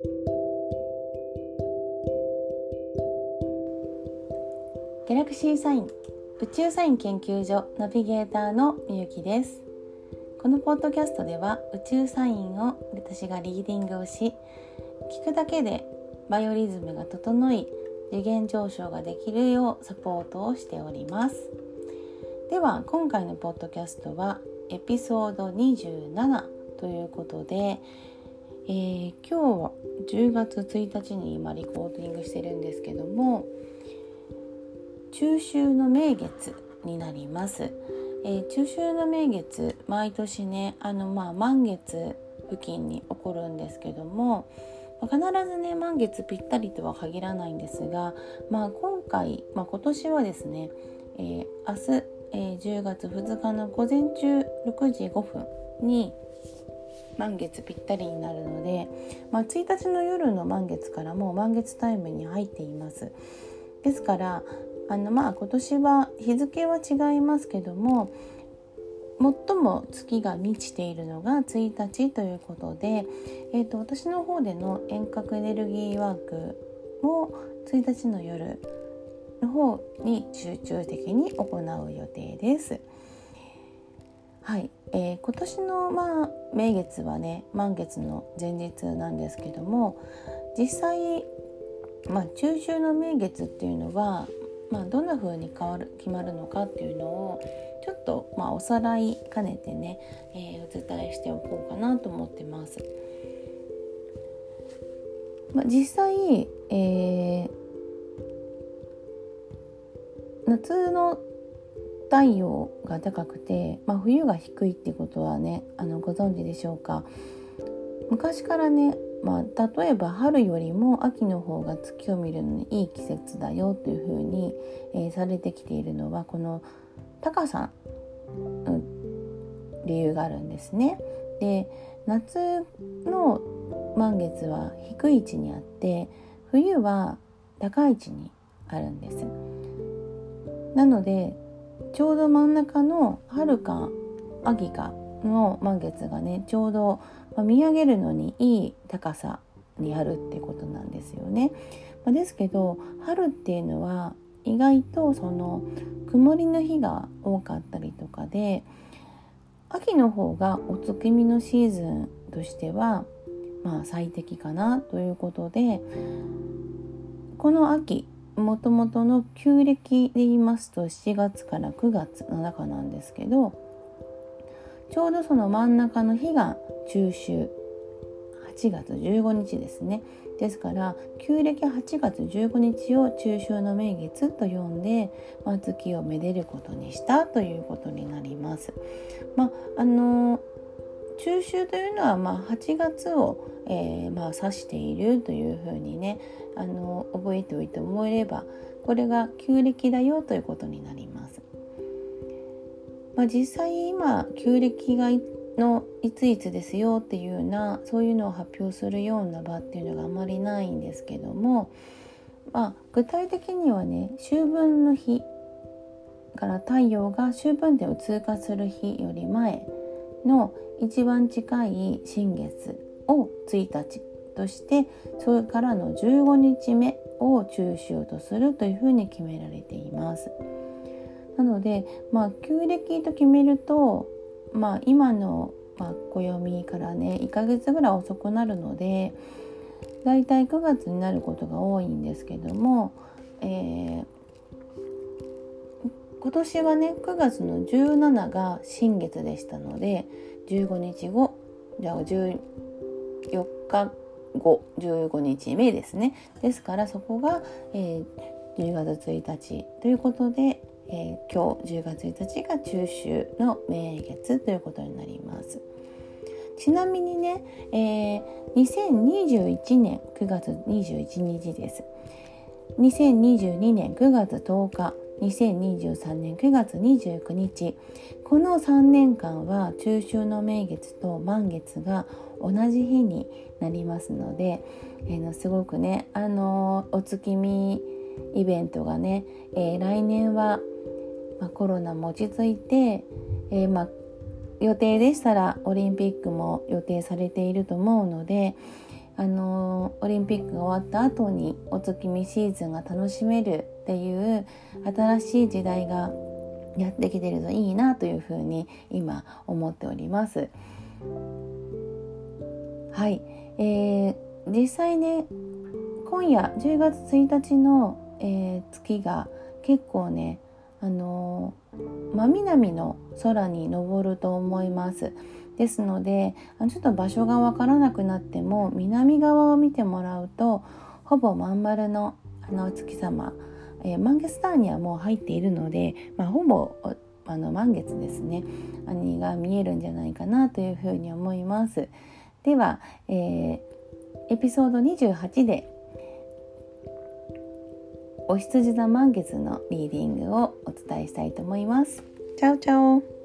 ギャラクシーサイン宇宙サイン研究所ナビゲーターのみゆきです。このポッドキャストでは宇宙サインを私がリーディングをし聞くだけでバイオリズムが整い次元上昇ができるようサポートをしております。では今回のポッドキャストはエピソード27ということで、えー、今日は10月1日に今リコーディングしてるんですけども中秋の名月になります、えー、中秋の名月毎年ねあのまあ満月付近に起こるんですけども必ずね満月ぴったりとは限らないんですが、まあ、今回、まあ、今年はですね、えー、明日、えー、10月2日の午前中6時5分に満月ぴったりになるので、まあ、1日の夜の満月からもう満月タイムに入っています。ですからあのまあ今年は日付は違いますけども最も月が満ちているのが1日ということで、えーと、私の方での遠隔エネルギーワークを1日の夜の方に集中的に行う予定です。はい、えー、今年のまあ名月はね満月の前日なんですけども実際、まあ、中秋の名月っていうのは、まあ、どんな風に変わる決まるのかっていうのをちょっと、まあ、おさらい兼ねてね、えー、お伝えしておこうかなと思ってます。まあ、実際、えー、夏の太陽が高くて、まあ、冬が低いってことはねあのご存知でしょうか昔からね、まあ、例えば春よりも秋の方が月を見るのにいい季節だよというふうに、えー、されてきているのはこの高さ、うん、理由があるんですね。で夏の満月は低い位置にあって冬は高い位置にあるんです。なのでちょうど真ん中の春か秋かの満月がねちょうど見上げるのにいい高さにあるってことなんですよね。まですけど春っていうのは意外とその曇りの日が多かったりとかで秋の方がお月見のシーズンとしてはまあ最適かなということでこの秋もともとの旧暦で言いますと7月から9月の中なんですけどちょうどその真ん中の日が中秋8月15日ですねですから旧暦8月15日を中秋の名月と呼んで、まあ、月をめでることにしたということになります。まああの中秋というのはまあ8月を、えー、まあ指しているというふうにねあの覚えておいて思えればこれが旧暦だよということになります。まあ、実際今旧暦がのいついつですよっていうようなそういうのを発表するような場っていうのがあまりないんですけども、まあ、具体的にはね秋分の日から太陽が秋分点を通過する日より前の一番近い新月を1日としてそれからの15日目を中秋とするというふうに決められています。なのでまあ旧暦と決めるとまあ今の、まあ、暦からね1ヶ月ぐらい遅くなるのでだいたい9月になることが多いんですけども、えー、今年はね9月の17が新月でしたので15日後じゃあ14日後15日目ですねですからそこが、えー、10月1日ということで、えー、今日10月1日が中秋の名月ということになります。ちなみにね、えー、2021年9月21日です。2022年9月10日2023年9月29日この3年間は中秋の名月と満月が同じ日になりますので、えー、のすごくねあのお月見イベントがね、えー、来年は、まあ、コロナも落ち着いて、えー、まあ、予定でしたらオリンピックも予定されていると思うのであのオリンピックが終わった後にお月見シーズンが楽しめるっていう新しい時代がやってきてるといいなというふうに今思っております。はい、えー、実際ね今夜10月1日の、えー、月が結構ねあの真南の空に昇ると思います。ですのでちょっと場所がわからなくなっても南側を見てもらうとほぼまん丸のあの月様、えー、満月ターンにはもう入っているので、まあ、ほぼあの満月ですね兄が見えるんじゃないかなというふうに思います。では、えー、エピソード28でお羊座満月のリーディングをお伝えしたいと思います。チャオチャオ